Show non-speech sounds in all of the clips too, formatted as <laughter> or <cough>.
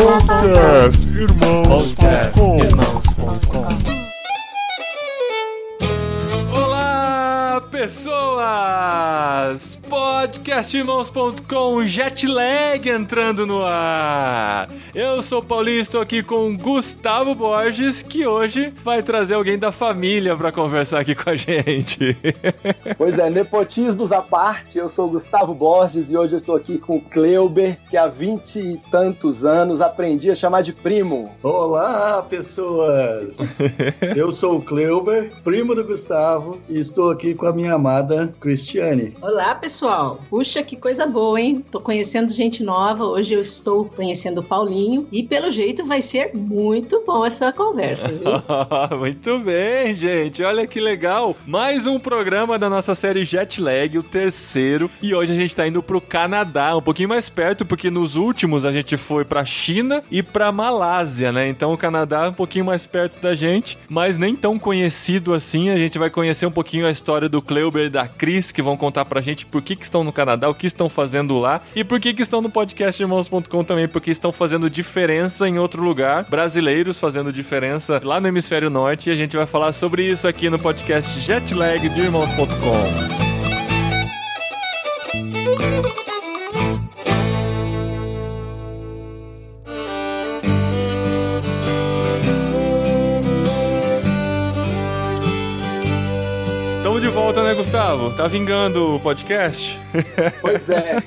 Podcast Irmãos.com Olá, pessoas! Podcastirmãos.com Jetlag entrando no ar. Eu sou o Paulinho, estou aqui com Gustavo Borges, que hoje vai trazer alguém da família para conversar aqui com a gente. <laughs> Pois é, nepotismos à parte, eu sou o Gustavo Borges e hoje eu estou aqui com o Kleuber, que há vinte e tantos anos aprendi a chamar de primo. Olá, pessoas! <laughs> Eu sou o Kleuber, primo do Gustavo, e estou aqui com a minha amada Cristiane. Olá, pessoal. Puxa, que coisa boa, hein? Tô conhecendo gente nova. Hoje eu estou conhecendo o Paulinho e pelo jeito vai ser muito bom essa conversa, viu? <laughs> Muito bem, gente. Olha que legal. Mais um programa da nossa série Jetlag, o terceiro. E hoje a gente tá indo pro Canadá, um pouquinho mais perto, porque nos últimos a gente foi pra China e pra Malásia, né? Então o Canadá é um pouquinho mais perto da gente, mas nem tão conhecido assim. A gente vai conhecer um pouquinho a história do Kleuber e da Cris, que vão contar pra gente por que, que estão no Canadá, o que estão fazendo lá e por que, que estão no podcast irmãos.com também, porque estão fazendo diferença em outro lugar, brasileiros fazendo diferença lá no hemisfério norte e a gente vai falar sobre isso aqui no podcast Jetlag de irmãos.com. Gustavo? Tá vingando o podcast? <laughs> Pois é,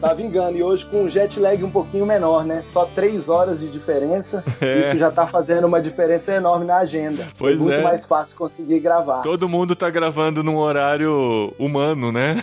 tá vingando. E hoje com um jet lag um pouquinho menor, né? Só três horas de diferença. É. Isso já tá fazendo uma diferença enorme na agenda. Pois Muito é. mais fácil conseguir gravar. Todo mundo tá gravando num horário humano, né?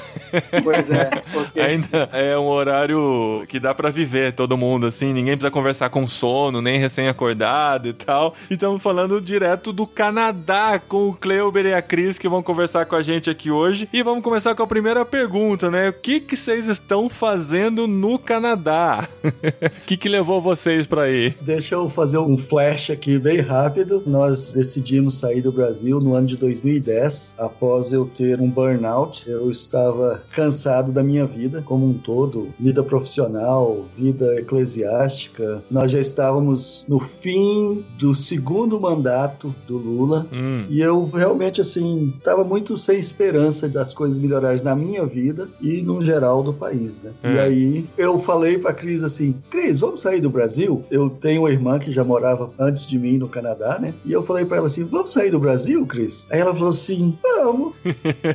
Pois é, <laughs> porque Ainda é um horário que dá pra viver todo mundo, assim, ninguém precisa conversar com sono, nem recém-acordado e tal. E estamos falando direto do Canadá com o Kleuber e a Cris que vão conversar com a gente aqui hoje. E vamos começar com a primeira pergunta, né? O que que vocês estão fazendo no Canadá? <laughs> O que que levou vocês pra ir? Deixa eu fazer um flash aqui bem rápido. Nós decidimos sair do Brasil no ano de 2010, após eu ter um burnout. Eu estava cansado da minha vida como um todo, vida profissional, vida eclesiástica. Nós já estávamos no fim do segundo mandato do Lula. Hum, E eu realmente, assim, tava muito sem esperança das coisas melhorarem na minha vida e no geral do país, né? É. E aí eu falei pra Cris assim: Cris, vamos sair do Brasil? Eu tenho uma irmã que já morava antes de mim no Canadá, né? E eu falei pra ela assim: vamos sair do Brasil, Cris? Aí ela falou assim: vamos. <laughs>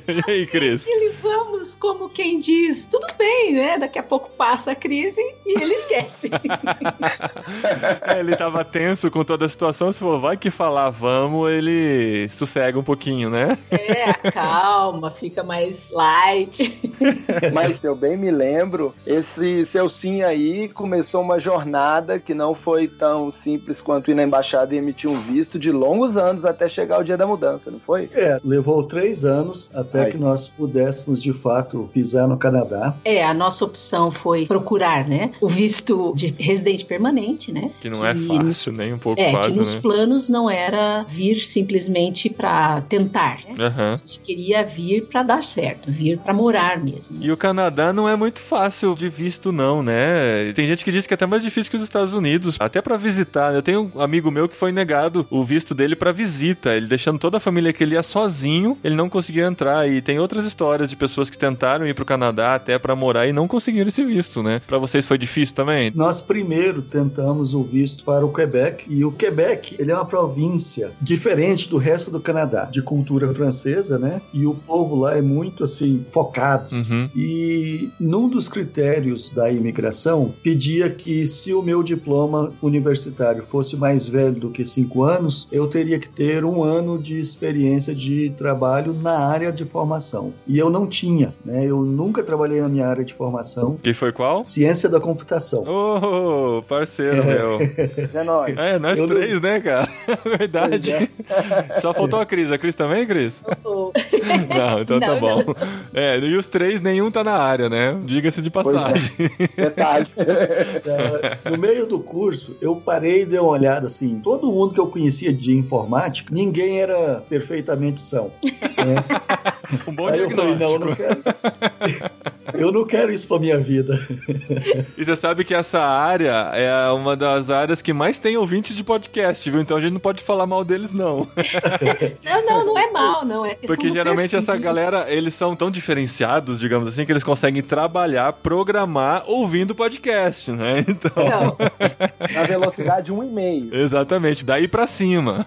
E aí, Cris? Ele vamos, como quem diz, tudo bem, né? Daqui a pouco passa a crise e ele esquece. <laughs> É, ele tava tenso com toda a situação, você falou, vai que falar vamos, ele sossega um pouquinho, né? é, calma, fica mais light. <laughs> Mas se eu bem me lembro, esse seu sim aí começou uma jornada que não foi tão simples quanto ir na embaixada e emitir um visto de longos anos até chegar o dia da mudança, não foi? É, levou três anos até Ai. que nós pudéssemos de fato pisar no Canadá. É, a nossa opção foi procurar, né? O visto de residente permanente, né? Que não é fácil, nem um pouco É, que fácil, nos né? planos não era vir simplesmente para tentar, né? Aham. A gente queria vir para dar certo, vir para morar mesmo. E o Canadá não é muito fácil de visto, não, né? Tem gente que diz que é até mais difícil que os Estados Unidos, até pra visitar. Eu tenho um amigo meu que foi negado o visto dele pra visita, ele deixando toda a família que ele ia sozinho, ele não conseguia entrar. E tem outras histórias de pessoas que tentaram ir pro Canadá até pra morar e não conseguiram esse visto, né? Pra vocês foi difícil também? Nós primeiro tentamos o visto para o Quebec e o Quebec ele é uma província diferente do resto do Canadá, de cultura francesa, né? E o povo lá é muito assim focado. Uhum. E num dos critérios da imigração pedia que se o meu diploma universitário fosse mais velho do que cinco anos, eu teria que ter um ano de experiência de trabalho na área de formação. E eu não tinha, né? Eu nunca trabalhei na minha área de formação. Que foi qual? Ciência da computação. Ô, parceiro, meu. É nóis. É, nós Eu não- três, né, cara? <laughs> Verdade. Pois Só faltou a Cris. A Cris também, Cris? Ou- <laughs> Não, então tá Não, bom. É, e os três, nenhum tá na área, né? Diga-se de é. passagem. <laughs> Detalhe. É, no meio do curso, eu parei e dei uma olhada assim. Todo mundo que eu conhecia de informática, ninguém era perfeitamente são. né? <laughs> Um bom Aí eu falei, diagnóstico. não, não quero. Eu não quero isso pra minha vida. E você sabe que essa área é uma das áreas que mais tem ouvintes de podcast, viu? Então a gente não pode falar mal deles, não. Não, não, não é mal, não. É Porque geralmente perfil. essa galera, eles são tão diferenciados, digamos assim, que eles conseguem trabalhar, programar ouvindo podcast, né? Então, Não, Na velocidade 1,5. exatamente, daí pra cima.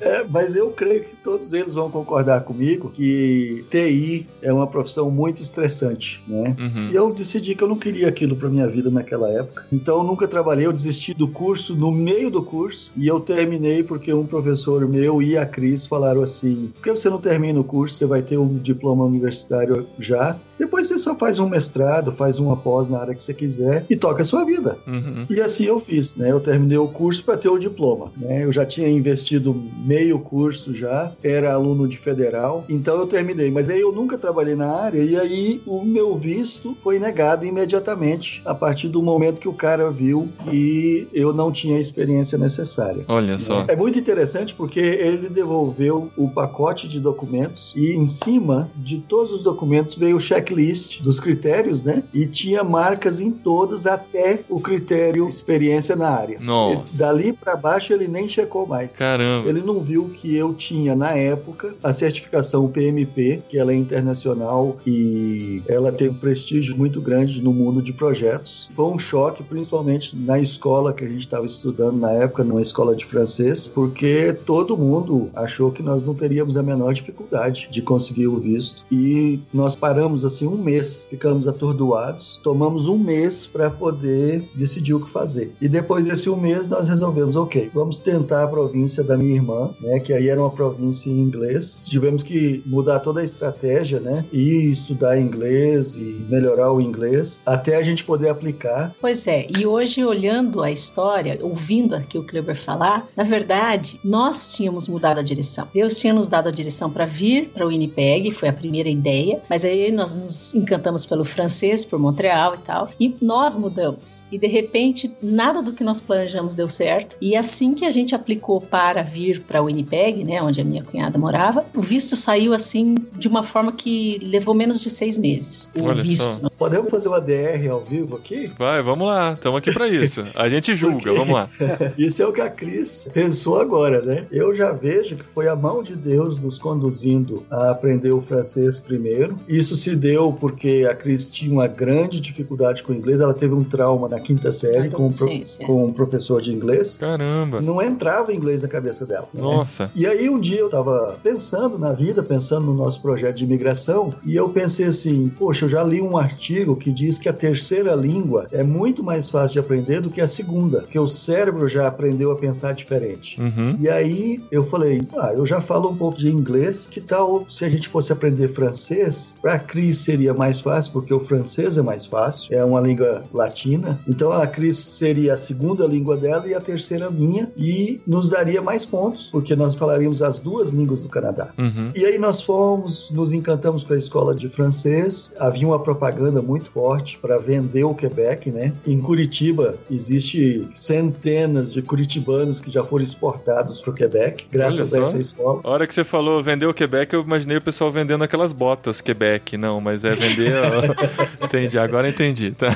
É, mas eu creio que todos eles vão concordar comigo que TI é uma profissão muito estressante, né? Uhum. E eu decidi que eu não queria aquilo pra minha vida naquela época. Então eu nunca trabalhei, eu desisti do curso no meio do curso e eu terminei porque um professor meu e a Cris falaram assim: por que você não termina o curso? Você vai ter um diploma universitário já. Depois você só faz um mestrado, faz uma pós na área que você quiser e toca a sua vida. Uhum. E assim eu fiz, né? Eu terminei o curso para ter o diploma, né? Eu já tinha investido meio curso já, era aluno de federal, então eu terminei. Mas aí eu nunca trabalhei na área e aí o meu visto foi negado imediatamente a partir do momento que o cara viu que eu não tinha a experiência necessária. Olha só. É muito interessante porque ele devolveu o pacote de documentos e em cima de todos os documentos veio o checklist dos critérios, né? E tinha marcas em todas até o critério experiência na área. Nossa. E dali para baixo ele nem checou mais. Caramba. Ele não viu que eu tinha na época a certificação PMP, que ela é internacional e ela tem um prestígio muito grande no mundo de projetos. Foi um choque, principalmente na escola que a gente estava estudando na época, numa escola de francês, porque todo mundo achou que nós não teríamos a menor dificuldade de conseguir o visto. E nós paramos assim um mês, ficamos atordoados, tomamos um mês para poder decidir o que fazer. E depois desse um mês nós resolvemos, ok, vamos tentar a província da minha irmã, né, que aí era uma província em inglês. Tivemos que mudar toda a estratégia, né, e estudar inglês e melhorar o inglês até a gente poder aplicar. Pois é, e hoje olhando a história, ouvindo aqui o Kleber falar, na verdade, nós tínhamos mudado a direção. Deus tinha nos dado a direção para vir para o Winnipeg, foi a primeira ideia, mas aí nós nos encantamos pelo francês, por Montreal e tal, e nós mudamos. E de repente, nada do que nós planejamos deu certo, e assim que a gente aplicou para vir para o Winnipeg, né, onde a minha cunhada morava, o visto saiu assim de uma forma que levou menos de seis meses. O Olha visto. só. Podemos fazer uma DR ao vivo aqui? Vai, vamos lá. Estamos aqui pra isso. A gente julga, vamos lá. <laughs> Isso é o que a Cris pensou agora, né? Eu já vejo que foi a mão de Deus nos conduzindo a aprender o francês primeiro. Isso se deu porque a Cris tinha uma grande dificuldade com o inglês. Ela teve um trauma na quinta série com, um pro- com um professor de inglês. Caramba. Não entrava inglês na cabeça dela. né? Nossa. E aí um dia eu tava pensando na vida, pensando no nosso projeto de imigração, e eu pensei assim, poxa, eu já li um artigo que diz que a terceira língua é muito mais fácil de aprender do que a segunda, porque o cérebro já aprendeu a pensar diferente. Uhum. E aí eu falei, ah, eu já falo um pouco de inglês, que tal se a gente fosse aprender francês? Para a Cris seria mais fácil, porque o francês é mais fácil, é uma língua latina. Então a Cris seria a segunda língua dela e a terceira minha, e nos daria mais pontos, porque nós falaríamos as duas línguas do Canadá. Uhum. E aí nós fomos, nos encantamos com a escola de francês. Havia uma propaganda muito forte para vender o Quebec, né? Em Curitiba existe centenas de curitibanos que já foram exportados para o Quebec, graças a essa escola. A hora que você falou vender o Quebec, eu imaginei o pessoal vendendo aquelas botas Quebec. Não, mas é vender. ó. <laughs> entendi, agora entendi. Tá.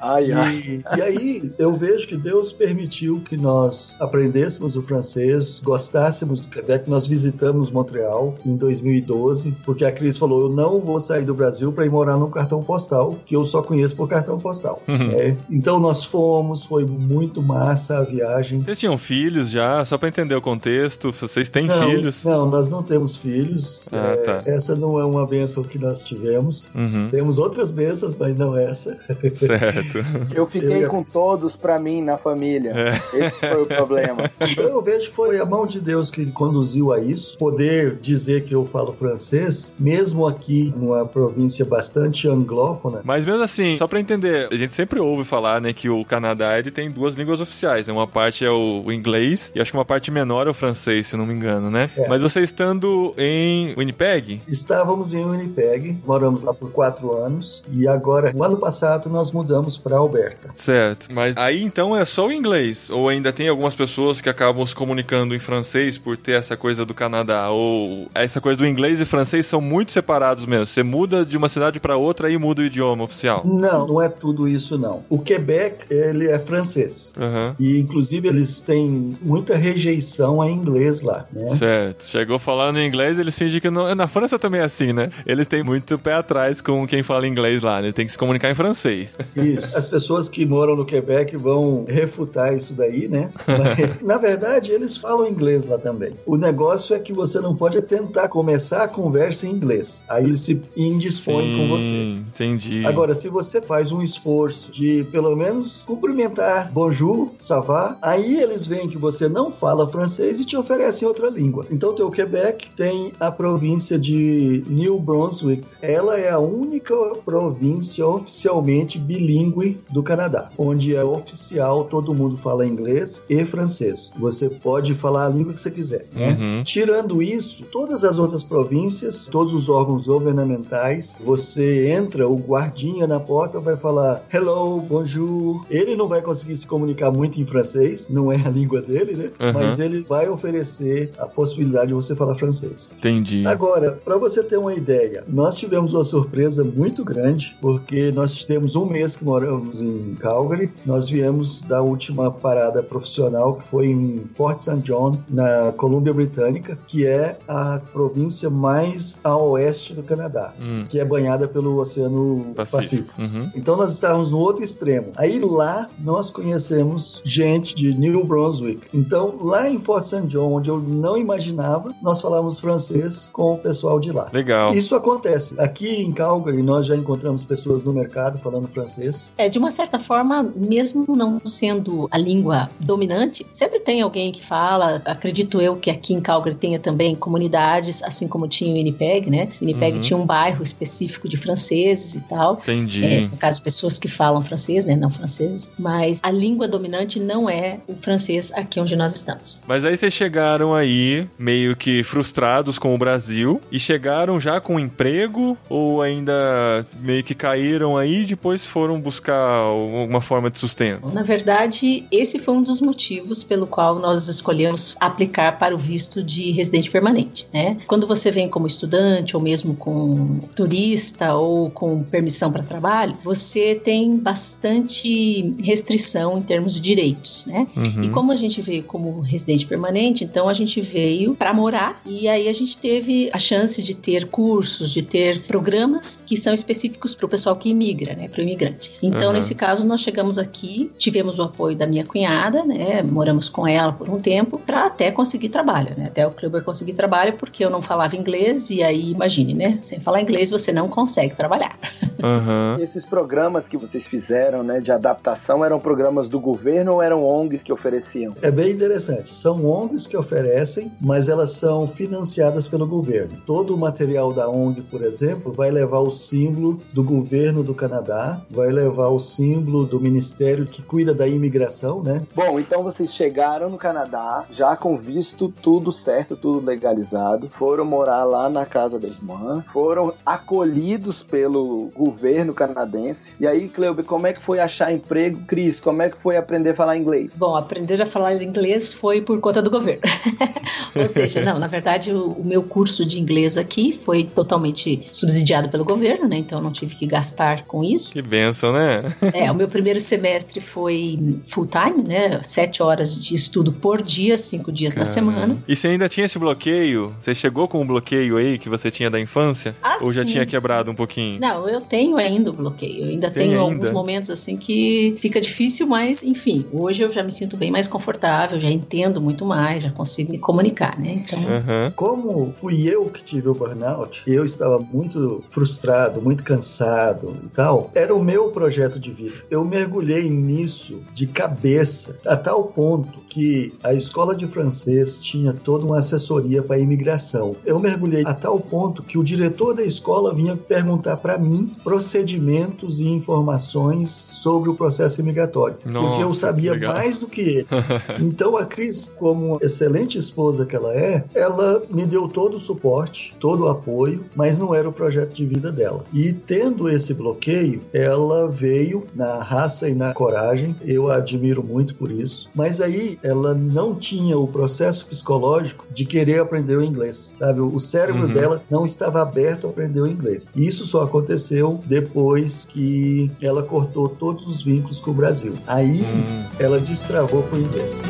Ai, ai. E, e aí eu vejo que Deus permitiu que nós aprendêssemos o francês, gostássemos do Quebec. Nós visitamos Montreal em 2012, porque a Cris falou: eu não vou sair do Brasil para ir morar num cartão postal, que eu só conheço por cartão postal. Uhum. É, então nós fomos, foi muito massa a viagem. Vocês tinham filhos já? Só pra entender o contexto, vocês têm não, filhos? Não, nós não temos filhos. Ah, É, tá. Essa não é uma bênção que nós tivemos. Uhum. Temos outras bênçãos, mas não essa. Certo. <laughs> Eu fiquei Eu- com todos pra mim na família. É. Esse foi o problema. <laughs> Então eu vejo que foi a mão de Deus que conduziu a isso. Poder dizer que eu falo francês, mesmo aqui numa província bastante anglófona. Mas mesmo assim, só pra entender, a gente sempre ouve falar, né, que o Canadá ele tem duas línguas oficiais, né? Uma parte é o o inglês e acho que uma parte menor é o francês, se não me engano, né? É. Mas você estando em Winnipeg, Estávamos em em Winnipeg, moramos lá por quatro anos e agora, no ano passado, nós mudamos para Alberta. Certo. Mas aí então é só o inglês? Ou ainda tem algumas pessoas que acabam se comunicando em francês por ter essa coisa do Canadá? Ou essa coisa do inglês e francês são muito separados mesmo? Você muda de uma cidade para outra e muda o idioma oficial? Não, não é tudo isso não. O Quebec, ele é francês. Uhum. E inclusive eles têm muita rejeição a inglês lá, né? Certo. Chegou falando inglês, eles fingem que não. Na França também é assim, né? Eles têm muito pé atrás com quem fala inglês lá, né? Tem que se comunicar em francês. Isso. As pessoas que moram no Quebec vão refutar isso daí, né? <laughs> Mas, na verdade, eles falam inglês lá também. O negócio é que você não pode tentar começar a conversa em inglês. Aí eles se indispõem com você. Entendi. Agora, se você faz um esforço de pelo menos cumprimentar bonjour, ça va, aí eles veem que você não fala francês e te oferecem outra língua. Então, o Quebec tem a província de New Brunswick. Ela é a única província oficialmente bilíngue do Canadá, onde é oficial, todo mundo fala inglês e francês. Você pode falar a língua que você quiser. Né? Uhum. Tirando isso, todas as outras províncias, todos os órgãos governamentais, você entra, o guardinha na porta vai falar hello, bonjour. Ele não vai conseguir se comunicar muito em francês, não é a língua dele, né? Uhum. Mas ele vai oferecer a possibilidade de você falar francês. Entendi. Agora, para você ter uma ideia, nós tivemos uma surpresa muito grande, porque nós temos um mês que moramos em Calgary, nós viemos da última parada profissional que foi em Fort St. John, na Colômbia Britânica, que é a província mais a oeste do Canadá, Hum. que é banhada pelo Oceano Pacífico. Pacífico. Uhum. Então nós estávamos no outro extremo. Aí lá nós conhecemos gente de New Brunswick. Então lá em Fort St. John, onde eu não imaginava, nós falávamos francês com o pessoal de lá. Legal. Isso acontece. Aqui em Calgary nós já encontramos pessoas no mercado falando francês. É, de uma certa forma, mesmo não sendo a língua dominante, sempre tem alguém que fala. Acredito eu que aqui em Calgary tenha também comunidades, assim como tinha em Winnipeg, né? Winnipeg Uhum. tinha um bairro específico de franceses e tal. Entendi. É, no caso, pessoas que falam francês, né? Não franceses. Mas a língua dominante não é o francês aqui onde nós estamos. Mas aí vocês chegaram aí meio que frustrados com o Brasil e chegaram já com emprego ou ainda meio que caíram aí e depois foram buscar alguma forma de sustento? Na verdade, esse foi um dos motivos pelo qual nós escolhemos aplicar para o visto de residente permanente, né? Quando você vem como estudante ou mesmo com turista ou com permissão para trabalho, você tem bastante restrição em termos de direitos, né? Uhum. E como a gente veio como residente permanente, então a gente veio para morar e aí a gente teve a chance de ter cursos, de ter programas que são específicos para o pessoal que imigra, né, para o imigrante. Então Uhum. nesse caso nós chegamos aqui, tivemos o apoio da minha cunhada, né, moramos com ela por um tempo para até conseguir trabalho, né, até o Kluber conseguir trabalho porque eu não falava inglês e aí imagine, né, sem falar inglês você não consegue trabalhar. Aham. <laughs> Esses programas que vocês fizeram, né, de adaptação, eram programas do governo ou eram ONGs que ofereciam? É bem interessante. São ONGs que oferecem, mas elas são financiadas pelo governo. Todo o material da ONG, por exemplo, vai levar o símbolo do governo do Canadá, vai levar o símbolo do ministério que cuida da imigração, né? Bom, então vocês chegaram no Canadá, já com visto tudo certo, tudo legalizado, foram morar lá na casa da irmã, foram acolhidos pelo governo canadense. E aí, Cleuber, como é que foi achar emprego? Cris, como é que foi aprender a falar inglês? Bom, aprender a falar inglês foi por conta do governo. <laughs> Ou seja, não, na verdade, o, o meu curso de inglês aqui foi totalmente subsidiado pelo governo, né? Então eu não tive que gastar com isso. Que benção, né? É, o meu primeiro semestre foi full time, né? Sete horas de estudo por dia, cinco dias na semana. E você ainda tinha esse bloqueio? Você chegou com um bloqueio aí que você tinha da infância? Ah, Ou já sim, tinha sim. quebrado um pouquinho? Não, eu tenho ainda o bloqueio. Eu ainda Tem tenho ainda? alguns momentos assim que fica difícil, mas enfim, hoje eu já me sinto bem mais confortável, já entendo muito mais, já consigo me comunicar, né? Então, Aham. Como fui eu que tive o burnout, eu estava muito frustrado, muito cansado e tal, era o meu projeto de vida. Eu mergulhei nisso de cabeça, a tal ponto que a escola de francês tinha toda uma assessoria para imigração. Eu mergulhei a tal ponto que o diretor da escola vinha perguntar para mim procedimentos e informações sobre o processo imigratório, porque eu Nossa, sabia mais do que ele. <laughs> Então a Cris, como excelente esposa que ela é, ela me deu todo o suporte, todo o apoio apoio, mas não era o projeto de vida dela. E tendo esse bloqueio, ela veio na raça e na coragem, eu a admiro muito por isso, mas aí ela não tinha o processo psicológico de querer aprender o inglês, sabe? O cérebro uhum. dela não estava aberto a aprender o inglês. E isso só aconteceu depois que ela cortou todos os vínculos com o Brasil. Aí uhum. ela destravou com o inglês.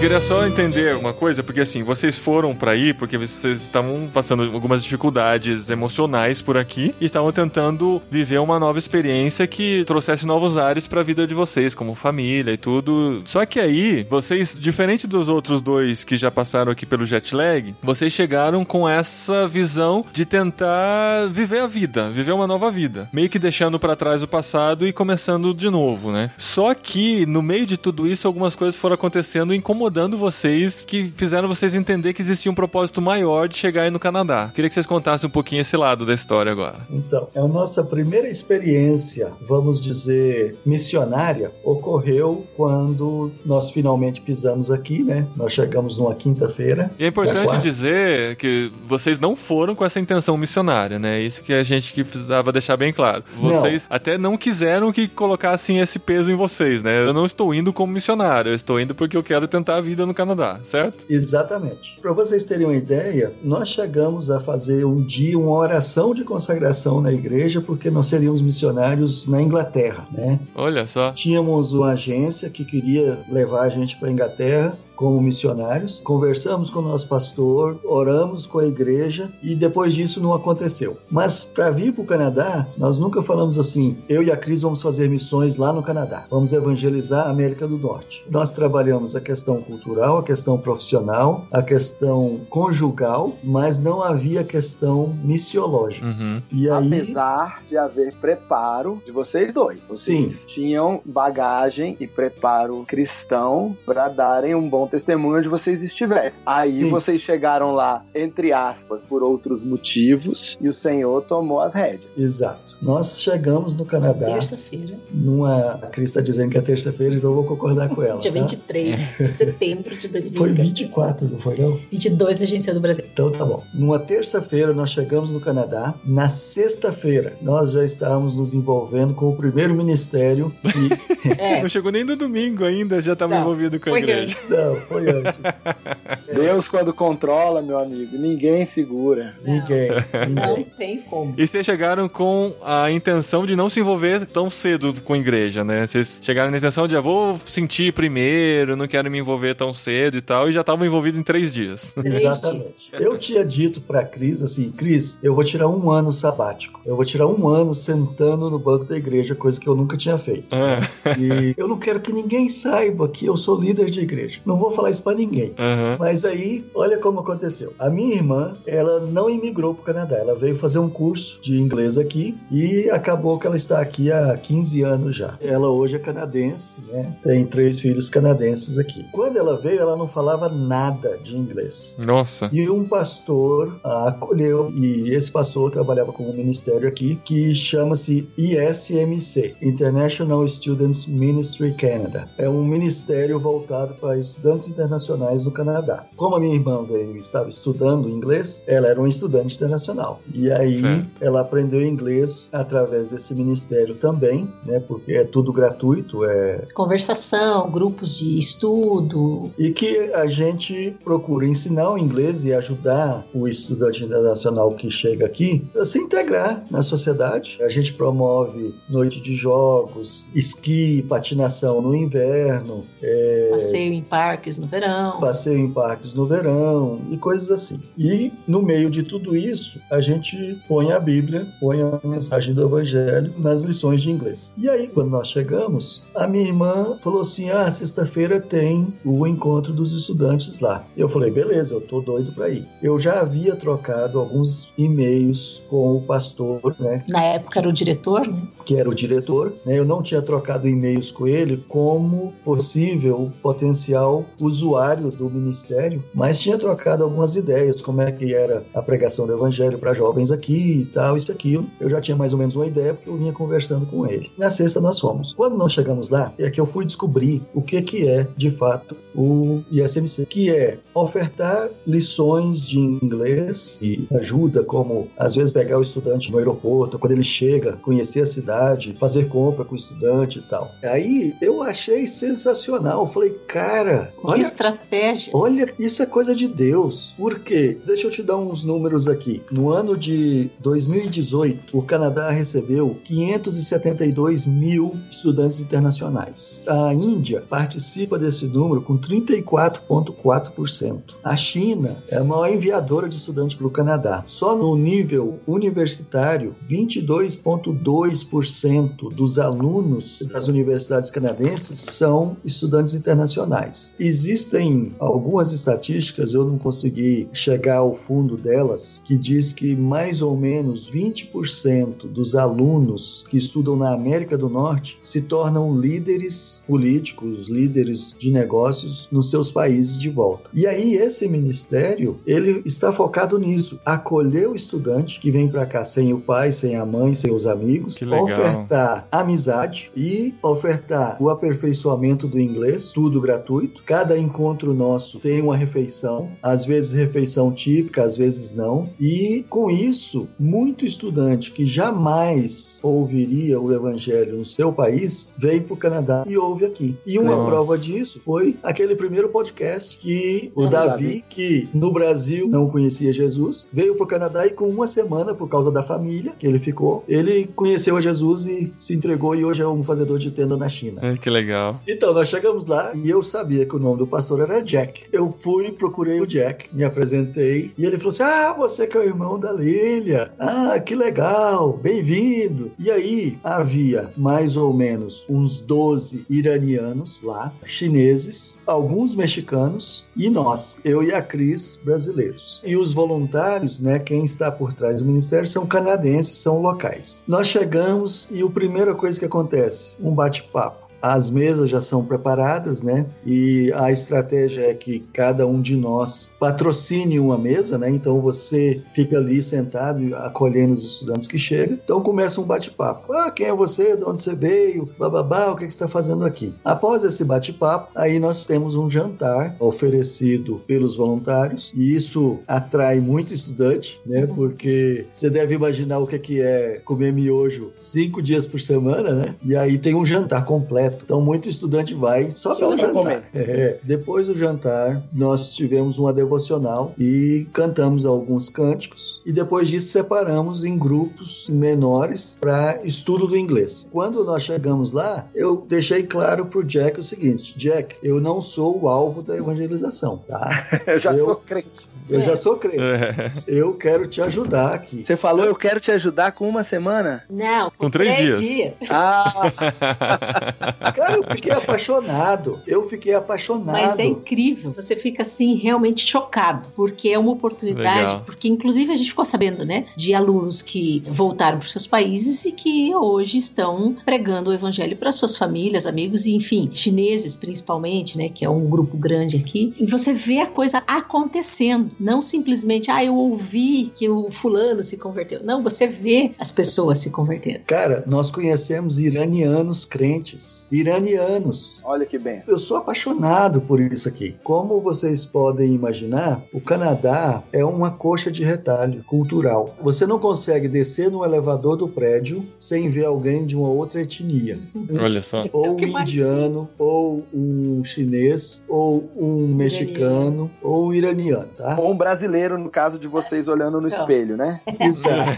Queria só entender uma coisa, porque assim, vocês foram para ir porque vocês estavam passando algumas dificuldades emocionais por aqui e estavam tentando viver uma nova experiência que trouxesse novos ares para a vida de vocês, como família e tudo. Só que aí, vocês, diferente dos outros dois que já passaram aqui pelo jet lag, vocês chegaram com essa visão de tentar viver a vida, viver uma nova vida, meio que deixando para trás o passado e começando de novo, né? Só que no meio de tudo isso, algumas coisas foram acontecendo incomodando incomodando vocês que fizeram vocês entender que existia um propósito maior de chegar aí no Canadá. Queria que vocês contassem um pouquinho esse lado da história agora. Então, a nossa primeira experiência, vamos dizer, missionária, ocorreu quando nós finalmente pisamos aqui, né? Nós chegamos numa quinta-feira. E é importante dizer que vocês não foram com essa intenção missionária, né? Isso que a gente que precisava deixar bem claro. Vocês não. até não quiseram que colocassem esse peso em vocês, né? Eu não estou indo como missionário, eu estou indo porque eu quero tentar a vida no Canadá, certo? Exatamente. Para vocês terem uma ideia, nós chegamos a fazer um dia uma oração de consagração na igreja porque nós seríamos missionários na Inglaterra, né? Olha só. Tínhamos uma agência que queria levar a gente para Inglaterra como missionários, conversamos com o nosso pastor, oramos com a igreja e depois disso não aconteceu. Mas para vir para o Canadá, nós nunca falamos assim: eu e a Cris vamos fazer missões lá no Canadá, vamos evangelizar a América do Norte. Nós trabalhamos a questão cultural, a questão profissional, a questão conjugal, mas não havia questão missiológica. Uhum. E aí... Apesar de haver preparo de vocês dois, vocês Sim. tinham bagagem e preparo cristão para darem um bom testemunho onde vocês estivessem. Aí Sim. vocês chegaram lá, entre aspas, por outros motivos, e o Senhor tomou as rédeas. Exato. Nós chegamos no Canadá. Terça-feira. Numa. A Cris está dizendo que é terça-feira, então eu vou concordar com ela. Dia tá? 23 de setembro de 2020. Foi 24, não foi não? 22, Agência do Brasil. Então tá bom. Numa terça-feira nós chegamos no Canadá. Na sexta-feira nós já estávamos nos envolvendo com o primeiro ministério. E... <laughs> é. <laughs> Não chegou nem no domingo ainda, já estava envolvido com a igreja. Não, foi antes. <laughs> Deus, quando controla, meu amigo, ninguém segura. Não, ninguém, Não tem como. E vocês chegaram com a intenção de não se envolver tão cedo com a igreja, né? Vocês chegaram na intenção de, ah, vou sentir primeiro, não quero me envolver tão cedo e tal, e já estavam envolvidos em três dias. Exatamente. Eu tinha dito pra Cris assim, Cris, eu vou tirar um ano sabático. Eu vou tirar um ano sentando no banco da igreja, coisa que eu nunca tinha feito. Ah. E eu não quero que ninguém saiba que eu sou líder de igreja. Não vou falar isso pra ninguém. Uhum. Mas aí, olha como aconteceu. A minha irmã, ela não imigrou pro Canadá. Ela veio fazer um curso de inglês aqui e acabou que ela está aqui há 15 anos já. Ela hoje é canadense, né? Tem três filhos canadenses aqui. Quando ela veio, ela não falava nada de inglês. Nossa. E um pastor a acolheu, e esse pastor trabalhava com um ministério aqui que chama-se ISMC International Students Ministry Canada. É um ministério voltado para estudantes internacionais no Canadá. Como a minha irmã veio estava estudando inglês, ela era uma estudante internacional. E aí certo. ela aprendeu inglês através desse ministério também, né? Porque é tudo gratuito, é conversação, grupos de estudo. E que a gente procura ensinar o inglês e ajudar o estudante internacional que chega aqui a se integrar na sociedade. A gente promove noite de jogos, esqui, patinação no inverno, é... passeio em parques no verão. Passeio em parques no verão e coisas assim. E no meio de tudo isso, a gente põe a Bíblia, põe a mensagem do Evangelho nas lições de inglês. E aí, quando nós chegamos, a minha irmã falou assim: Ah, sexta-feira tem o encontro dos estudantes lá. Eu falei: Beleza, eu tô doido para ir. Eu já havia trocado alguns e-mails com o pastor, né? Na época era o diretor, né? Que era o diretor. Né? Eu não tinha trocado e-mails com ele como possível potencial usuário do ministério, mas tinha trocado algumas ideias, como é que era a pregação do evangelho para jovens aqui e tal, isso aquilo. Eu já tinha mais ou menos uma ideia porque eu vinha conversando com ele. Na sexta nós fomos. Quando nós chegamos lá, é que eu fui descobrir o que que é, de fato, o ISMC, que é ofertar lições de inglês e ajuda como às vezes pegar o estudante no aeroporto, quando ele chega, conhecer a cidade, fazer compra com o estudante e tal. Aí eu achei sensacional. Eu falei, cara, que olha, estratégia. Olha, isso é coisa de Deus. Por quê? Deixa eu te dar uns números aqui. No ano de 2018, o Canadá recebeu 572 mil estudantes internacionais. A Índia participa desse número com 34,4%. A China é a maior enviadora de estudantes para o Canadá. Só no nível universitário, 22,2% dos alunos das universidades canadenses são estudantes internacionais. Existem algumas estatísticas, eu não consegui chegar ao fundo delas, que diz que mais ou menos 20% dos alunos que estudam na América do Norte se tornam líderes políticos, líderes de negócios nos seus países de volta. E aí esse ministério, ele está focado nisso, acolher o estudante que vem para cá sem o pai, sem a mãe, sem os amigos, ofertar amizade e ofertar o aperfeiçoamento do inglês, tudo gratuito. Cada encontro nosso tem uma refeição, às vezes refeição típica, às vezes não. E com isso, muito estudante que jamais ouviria o evangelho no seu país veio para o Canadá e ouve aqui. E uma Nossa. prova disso foi aquele primeiro podcast que o é Davi, que no Brasil não conhecia Jesus, veio para o Canadá e com uma semana, por causa da família que ele ficou, ele conheceu a Jesus e se entregou e hoje é um fazedor de tenda na China. É, que legal. Então, nós chegamos lá e eu sabia que o nome do pastor era Jack. Eu fui, procurei o Jack, me apresentei e ele falou assim: Ah, você que é o irmão da Lilia. Ah, que legal, bem-vindo. E aí havia mais ou menos uns 12 iranianos lá, chineses, alguns mexicanos e nós, eu e a Cris, brasileiros. E os voluntários, né, quem está por trás do ministério são canadenses, são locais. Nós chegamos e a primeira coisa que acontece, um bate-papo as mesas já são preparadas, né? E a estratégia é que cada um de nós patrocine uma mesa, né? Então você fica ali sentado acolhendo os estudantes que chegam. Então começa um bate-papo. Ah, quem é você? De onde você veio? Bababá, o que, é que você está fazendo aqui? Após esse bate-papo, aí nós temos um jantar oferecido pelos voluntários e isso atrai muito estudante, né? Uhum. Porque você deve imaginar o que é comer miojo cinco dias por semana, né? E aí tem um jantar completo então, muito estudante vai só, só pelo jantar. É. Depois do jantar, nós tivemos uma devocional e cantamos alguns cânticos. E depois disso, separamos em grupos menores para estudo do inglês. Quando nós chegamos lá, eu deixei claro pro Jack o seguinte: Jack, eu não sou o alvo da evangelização, tá? <laughs> eu já eu, sou crente. Eu é. já sou crente. É. Eu quero te ajudar aqui. Você falou, eu quero te ajudar com uma semana? Não, com, com três, três dias. dias. Ah! <laughs> Cara, eu fiquei apaixonado. Eu fiquei apaixonado. Mas é incrível. Você fica assim realmente chocado, porque é uma oportunidade, Legal. porque inclusive a gente ficou sabendo, né, de alunos que voltaram para os seus países e que hoje estão pregando o evangelho para suas famílias, amigos e enfim, chineses principalmente, né, que é um grupo grande aqui. E você vê a coisa acontecendo, não simplesmente, ah, eu ouvi que o fulano se converteu. Não, você vê as pessoas se convertendo. Cara, nós conhecemos iranianos crentes iranianos. Olha que bem. Eu sou apaixonado por isso aqui. Como vocês podem imaginar, o Canadá é uma coxa de retalho cultural. Você não consegue descer no elevador do prédio sem ver alguém de uma outra etnia. Olha só. Ou um indiano, ou um chinês, ou um mexicano, ou um iraniano, tá? Ou um brasileiro, no caso de vocês olhando no então. espelho, né? <laughs> Exato.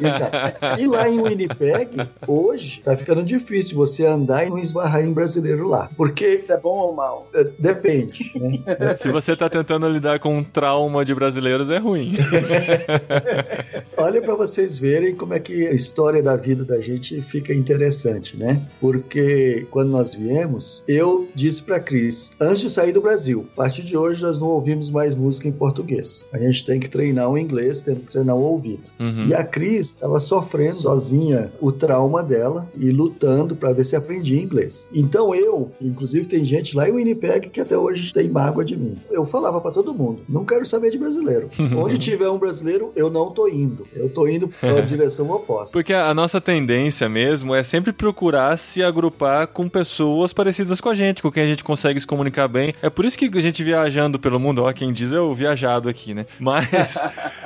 Exato. E lá em Winnipeg, hoje, tá ficando difícil você andar e não esbarrar em brasileiro lá. Porque. Isso é bom ou mal? É, depende. Né? <laughs> Se você tá tentando lidar com um trauma de brasileiros, é ruim. <laughs> Olha para vocês verem como é que a história da vida da gente fica interessante, né? Porque quando nós viemos, eu disse para Cris, antes de sair do Brasil, a partir de hoje nós não ouvimos mais música em português. A gente tem que treinar o inglês, tem que treinar o ouvido. Uhum. E a Cris estava sofrendo sozinha o trauma dela e lutando para ver se aprendia inglês. Então eu, inclusive tem gente lá em Winnipeg que até hoje tem mágoa de mim. Eu falava para todo mundo, não quero saber de brasileiro. <laughs> Onde tiver um brasileiro, eu não tô indo. Eu tô indo para a <laughs> direção oposta. Porque a nossa tendência mesmo é sempre procurar se agrupar com pessoas parecidas com a gente, com quem a gente consegue se comunicar bem. É por isso que a gente viajando pelo mundo, ó, quem diz é o viajado aqui, né? <laughs> Mas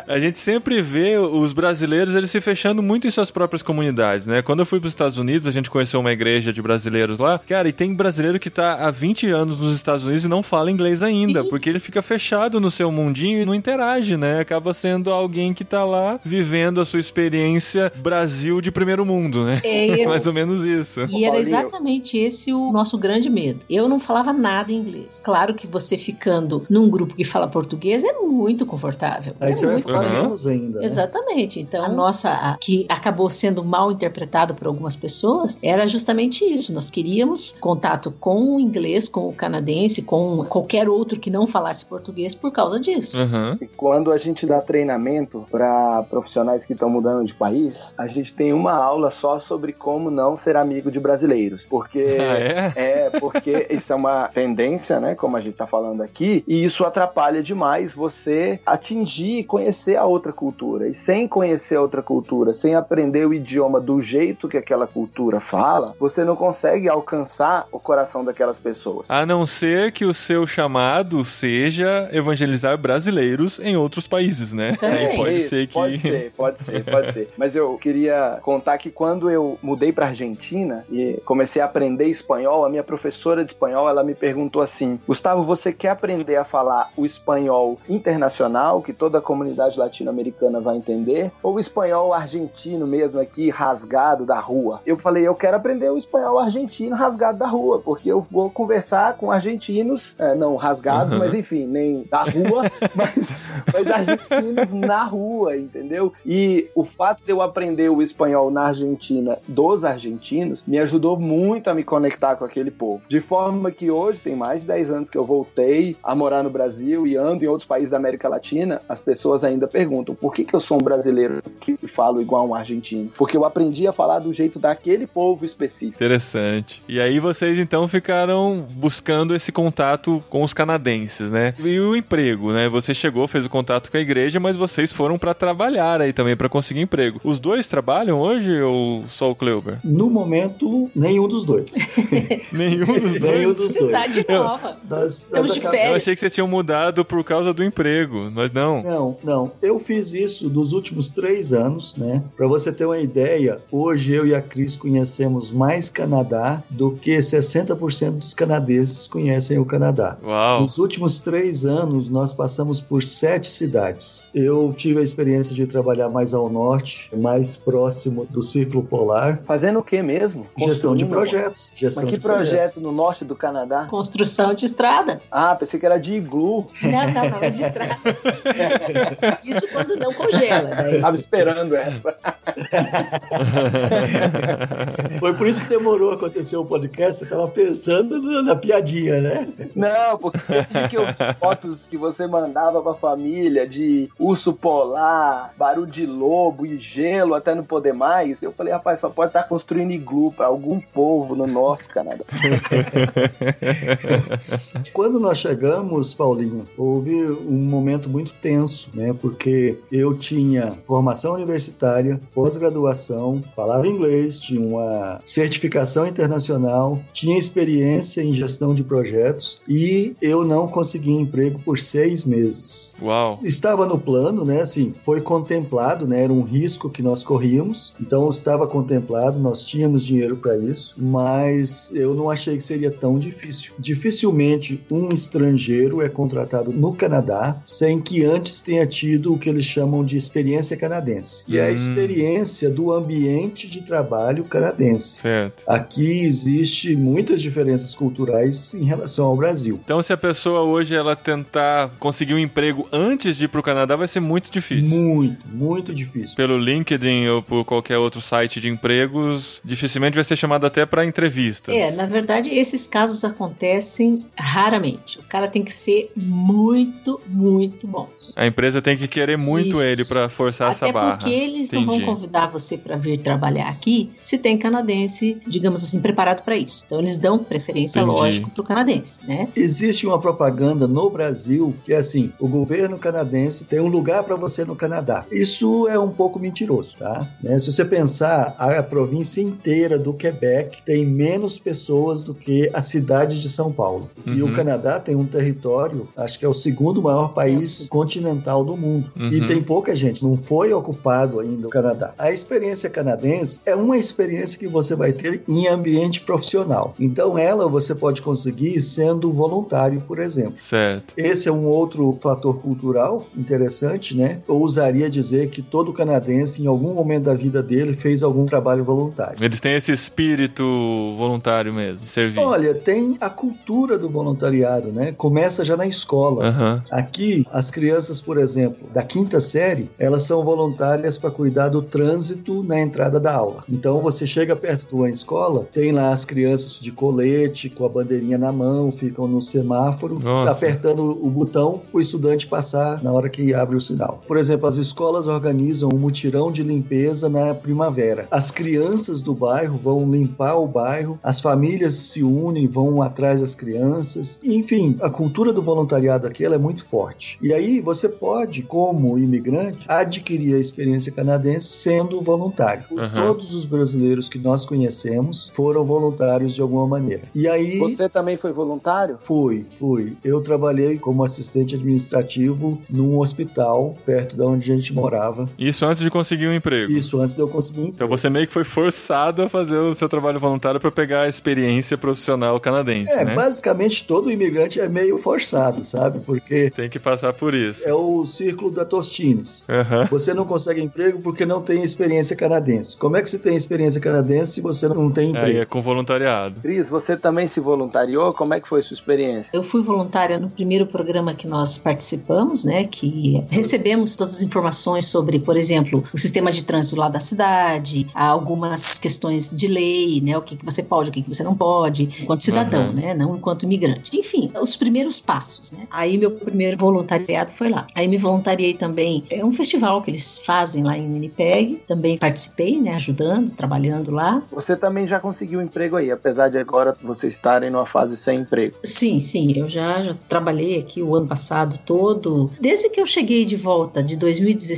a gente sempre vê os brasileiros eles se fechando muito em suas próprias comunidades, né? Quando eu fui para os Estados Unidos, a gente conheceu uma igreja de brasileiros lá. Cara, e tem brasileiro que tá há 20 anos nos Estados Unidos e não fala inglês ainda, Sim. porque ele fica fechado no seu mundinho e não interage, né? Acaba sendo alguém que tá lá vivendo a sua experiência Brasil de primeiro mundo, né? É, <laughs> Mais ou menos isso. E era exatamente esse o nosso grande medo. Eu não falava nada em inglês. Claro que você ficando num grupo que fala português é muito confortável. Aí é você muito vai falar menos ainda. Né? Exatamente. Então, a nossa, a, que acabou sendo mal interpretado por algumas pessoas, era justamente isso. Nós queríamos contato com o inglês, com o canadense, com qualquer outro que não falasse português por causa disso. Uhum. E quando a gente dá treinamento para profissionais que estão mudando de país, a gente tem uma aula só sobre como não ser amigo de brasileiros. Porque <laughs> ah, é? é? porque isso é uma tendência, né? Como a gente está falando aqui, e isso atrapalha demais você atingir e conhecer a outra cultura. E sem conhecer a outra cultura, sem aprender o idioma do jeito que aquela cultura fala, você não consegue alcançar o coração daquelas pessoas. A não ser que o seu chamado seja evangelizar brasileiros em outros países, né? Aí pode ser que. Pode ser, pode ser, pode ser. Mas eu queria contar que quando eu mudei para Argentina e comecei a aprender espanhol, a minha professora de espanhol ela me perguntou assim: Gustavo, você quer aprender a falar o espanhol internacional, que toda a comunidade latino-americana vai entender, ou o espanhol argentino mesmo aqui, rasgado da rua? Eu falei: eu quero aprender o espanhol argentino rasgado da rua, porque eu vou conversar com argentinos, é, não rasgados, uhum. mas enfim, nem da rua, <laughs> mas, mas argentinos na rua, entendeu? E o fato de eu aprender o espanhol na Argentina dos argentinos me ajudou muito a me conectar com aquele povo. De forma que hoje, tem mais de 10 anos que eu voltei a morar no Brasil e ando em outros países da América Latina, as pessoas ainda perguntam por que, que eu sou um brasileiro que falo igual um argentino? Porque eu aprendi a falar do jeito daquele povo específico. Interessante. E aí vocês então ficaram buscando esse contato com os canadenses, né? E o emprego, né? Você chegou, fez o contato com a igreja, mas vocês foram para trabalhar aí também para conseguir emprego. Os dois trabalham hoje ou só o Kleuber? No momento, nenhum dos dois. <laughs> nenhum dos <laughs> dois. nenhum dos dois. Cidade nova. Das, das de Eu achei que vocês tinham mudado por causa do emprego, mas não. Não, não. Eu fiz isso nos últimos três anos, né? Para você ter uma ideia, hoje eu e a Cris conhecemos mais Canadá do que 60% dos canadenses conhecem o Canadá. Uau. Nos últimos três anos, nós passamos por sete cidades. Eu tive a experiência de trabalhar mais ao norte, mais próximo do Círculo Polar. Fazendo o que mesmo? Gestão de projetos. Gestão Mas que de projeto projetos. no norte do Canadá? Construção de estrada. Ah, pensei que era de iglu. Não, não, não, é de estrada. <laughs> Isso quando não congela. Né? Tava esperando essa. <laughs> Foi por isso que demorou a acontecer o podcast. Você tava pensando na piadinha, né? Não, porque que eu, fotos que você mandava pra família de urso polar, barulho de lobo e gelo até não poder mais. Eu falei, rapaz, só pode estar construindo iglu para algum povo no norte do Canadá. <laughs> Quando nós chegamos, Paulinho, houve um momento muito tenso, né? Porque eu tinha formação universitária, pós-graduação, falava inglês, tinha uma certificação internacional, tinha experiência em gestão de projetos e eu não consegui emprego por seis meses. Uau! Estava no plano, né? Assim, foi contemplado, né? Era um risco que nós corríamos, então estava contemplado, nós tínhamos dinheiro para isso, mas eu não achei que seria tão difícil. Dificilmente um estrangeiro é contratado no Canadá sem que antes tenha tido o que eles chamam de experiência canadense. E é a Hum. experiência do ambiente de trabalho canadense. Certo. Aqui existe muitas diferenças culturais em relação ao Brasil. Então, se a pessoa hoje ela tentar conseguir um emprego antes de ir pro Canadá, vai ser muito difícil. Muito, muito difícil. Pelo LinkedIn ou por qualquer outro site de empregos, dificilmente vai ser chamado até para entrevistas. É, na verdade, esses casos acontecem raramente. O cara tem que ser muito, muito bom. A empresa tem que querer muito Isso. ele para forçar essa Até barra. porque eles não vão Entendi. convidar você para vir trabalhar aqui se tem canadense, digamos assim, preparado para isso. Então eles dão preferência, Entendi. lógico, para o canadense, né? Existe uma propaganda no Brasil que é assim: o governo canadense tem um lugar para você no Canadá. Isso é um pouco mentiroso, tá? Né? Se você pensar, a província inteira do Quebec tem menos pessoas do que a cidade de São Paulo. E Uhum. o Canadá tem um território, acho que é o segundo maior país continental do mundo. Uhum. E tem pouca gente, não foi ocupado ainda o Canadá. A experiência canadense é uma experiência que você vai ter em ambiente profissional. Então, ela você pode conseguir sendo voluntário, por exemplo. Certo. Esse é um outro fator cultural interessante, né? Eu ousaria dizer que todo canadense, em algum momento da vida dele, fez algum trabalho voluntário. Eles têm esse espírito voluntário mesmo, servir. Olha, tem a cultura do voluntariado, né? Começa já na escola. Aham. Aqui, as crianças, por exemplo, da quinta série, elas são voluntárias para cuidar do trânsito na entrada da aula. Então, você chega perto de uma escola, tem lá as crianças de colete, com a bandeirinha na mão, ficam no semáforo, Nossa. apertando o botão o estudante passar na hora que abre o sinal. Por exemplo, as escolas organizam um mutirão de limpeza na primavera. As crianças do bairro vão limpar o bairro, as famílias se unem, vão atrás das crianças. Enfim, a cultura do voluntariado aqui ela é muito forte. E aí você pode, como imigrante, adquirir a experiência canadense sendo voluntário. Aham. Todos os brasileiros que nós conhecemos foram voluntários de alguma maneira. E aí Você também foi voluntário? Fui, fui. Eu trabalhei como assistente administrativo num hospital perto da onde a gente morava. Isso antes de conseguir um emprego. Isso antes de eu conseguir um Então emprego. você meio que foi forçado a fazer o seu trabalho voluntário para pegar a experiência profissional canadense, É, né? basicamente todo imigrante é meio forçado, sabe? Porque Tem que passar por isso. é o círculo da Tostines. Aham. Você não consegue emprego porque não tem experiência canadense. Como é que você tem experiência canadense se você não tem Aí emprego? é com voluntariado. Cris, você também se voluntariou? Como é que foi a sua experiência? Eu fui voluntária no primeiro programa que nós participamos, né? Que recebemos todas as informações sobre, por exemplo, o sistema de trânsito lá da cidade, algumas questões de lei, né? O que, que você pode, o que, que você não pode, enquanto cidadão, Uhum. né? Não enquanto imigrante. Enfim, os primeiros passos, né? Aí meu primeiro voluntariado foi lá. Aí me voluntariei também. É um festival que eles fazem lá em Winnipeg. Também participei, né? Ajudando, trabalhando lá. Você também já conseguiu um emprego aí, apesar de agora vocês estarem numa fase sem emprego. Sim, sim, eu já, já trabalhei aqui o ano passado todo. Desde que eu cheguei de volta de 2016,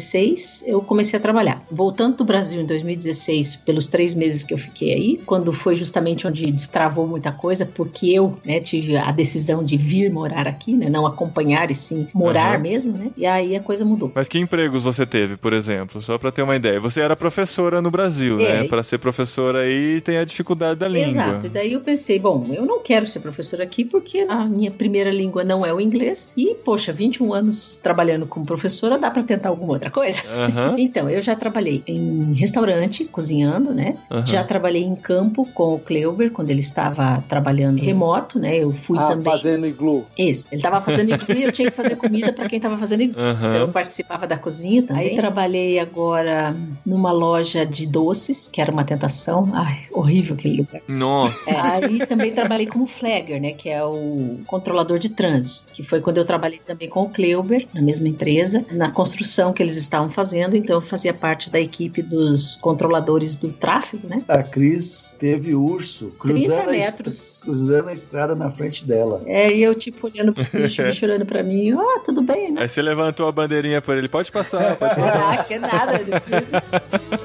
eu comecei a trabalhar. Voltando do Brasil em 2016, pelos três meses que eu fiquei aí, quando foi justamente onde destravou muita coisa, porque eu né, tive a decisão de vir morar aqui, né, não acompanhar e sim morar Aham. mesmo, né? E aí a coisa mudou. Mas que empregos você teve, por exemplo? Só pra ter uma ideia. Você era professora no Brasil, É. né? Pra ser professora aí tem a dificuldade da língua. Exato, e daí eu pensei, bom, eu não quero ser professora aqui porque a minha primeira língua não é o inglês e, poxa, 21 anos trabalhando como professora, dá pra tentar alguma outra coisa? Aham, <laughs> Então, eu já trabalhei em restaurante, cozinhando, né? aham. Já trabalhei em campo com o Kleuber, quando ele estava trabalhando remoto, né? Eu fui ah, também. fazendo iglu. Isso, ele estava fazendo iglu e eu tinha que fazer comida para quem estava fazendo iglu. Então, eu participava da cozinha também. Aí trabalhei agora numa loja de doces, que era uma tentação. Ai, horrível aquele lugar. Nossa. É, aí também trabalhei como flagger, né? Que é o controlador de trânsito. Que foi quando eu trabalhei também com o Kleuber, na mesma empresa, na construção que eles estavam fazendo. Então eu fazia parte da equipe dos controladores do tráfego, né? A Cris teve urso cruzando a, metros. cruzando a estrada na frente dela. É, e eu, tipo, olhando pro bicho, bicho olhando pra mim, ó, tudo bem, né? Aí você levantou a bandeirinha por ele. Pode passar, pode passar. <laughs> Ah, que nada,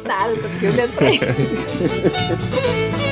nada, só fiquei olhando pra ele. <laughs>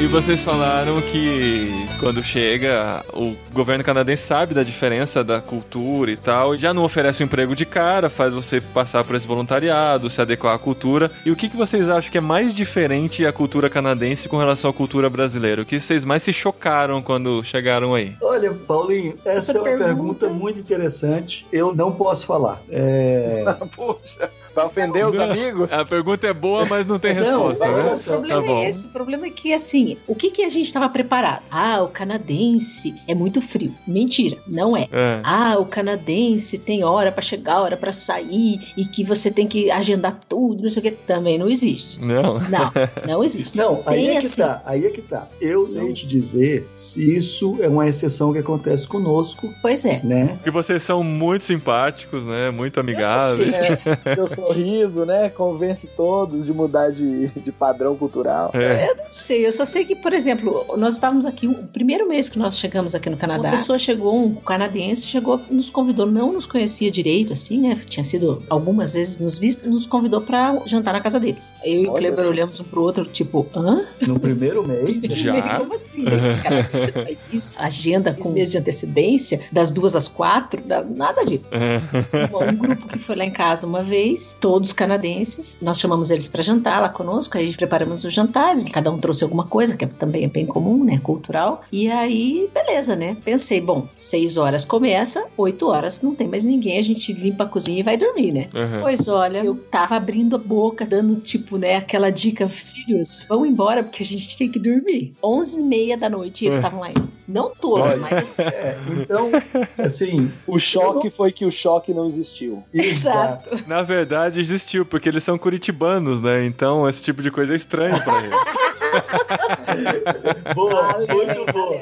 E vocês falaram que quando chega, o governo canadense sabe da diferença da cultura e tal, e já não oferece um emprego de cara, faz você passar por esse voluntariado, se adequar à cultura. E o que, que vocês acham que é mais diferente a cultura canadense com relação à cultura brasileira? O que vocês mais se chocaram quando chegaram aí? Olha, Paulinho, essa, Essa é uma pergunta... pergunta- muito interessante. Eu não posso falar. É, <laughs> Poxa, Pra ofender os amigos? A pergunta é boa, mas não tem resposta, não, né? O problema Tá bom. é esse. O problema é que, assim, o que, que a gente estava preparado? Ah, o canadense é muito frio. Mentira, não é. É. Ah, o canadense tem hora pra chegar, hora pra sair e que você tem que agendar tudo, não sei o que. Também não existe. Não. Não, <laughs> não existe. Não, aí Tem é que assim- tá, aí é que tá. Eu sei te dizer se isso é uma exceção que acontece conosco, Pois é. né? Porque vocês são muito simpáticos, né? Muito amigáveis. É, seu <laughs> sorriso, né? Convence todos de mudar de, de padrão cultural. É. Eu não sei, eu só sei que, por exemplo, nós estávamos aqui, o primeiro mês que nós chegamos aqui no Canadá, uma pessoa chegou, um canadense, chegou, nos convidou, não nos conhecia direito, assim, né? Tinha sido algumas vezes nos visto, nos convidou pra jantar na casa deles. Eu e o Olha Kleber olhamos um pro outro, tipo, hã? No primeiro mês. <laughs> Já? Como assim? Cara, você faz isso? Agenda com mês de antecedência, das duas às quatro, da- nada disso. um, um grupo que foi lá em casa uma vez, todos canadenses, nós chamamos eles para jantar lá conosco, aí preparamos o jantar, cada um trouxe alguma coisa, que também é bem comum, né, cultural, e aí, beleza, né, pensei, bom, seis horas começa, oito horas não tem mais ninguém, a gente limpa a cozinha e vai dormir, né. Uhum. Pois olha, eu tava abrindo a boca, dando tipo, né, aquela dica, filhos, vão embora porque a gente tem que dormir. Onze e meia da noite e eles É. estavam lá ainda. Não todos, Olha. mas assim, <laughs> É, então, assim, O choque foi que o choque não existiu. exato. exato. Na verdade, existiu, porque eles são curitibanos, né? Então esse tipo de coisa é estranho pra eles. <laughs> Boa, muito boa.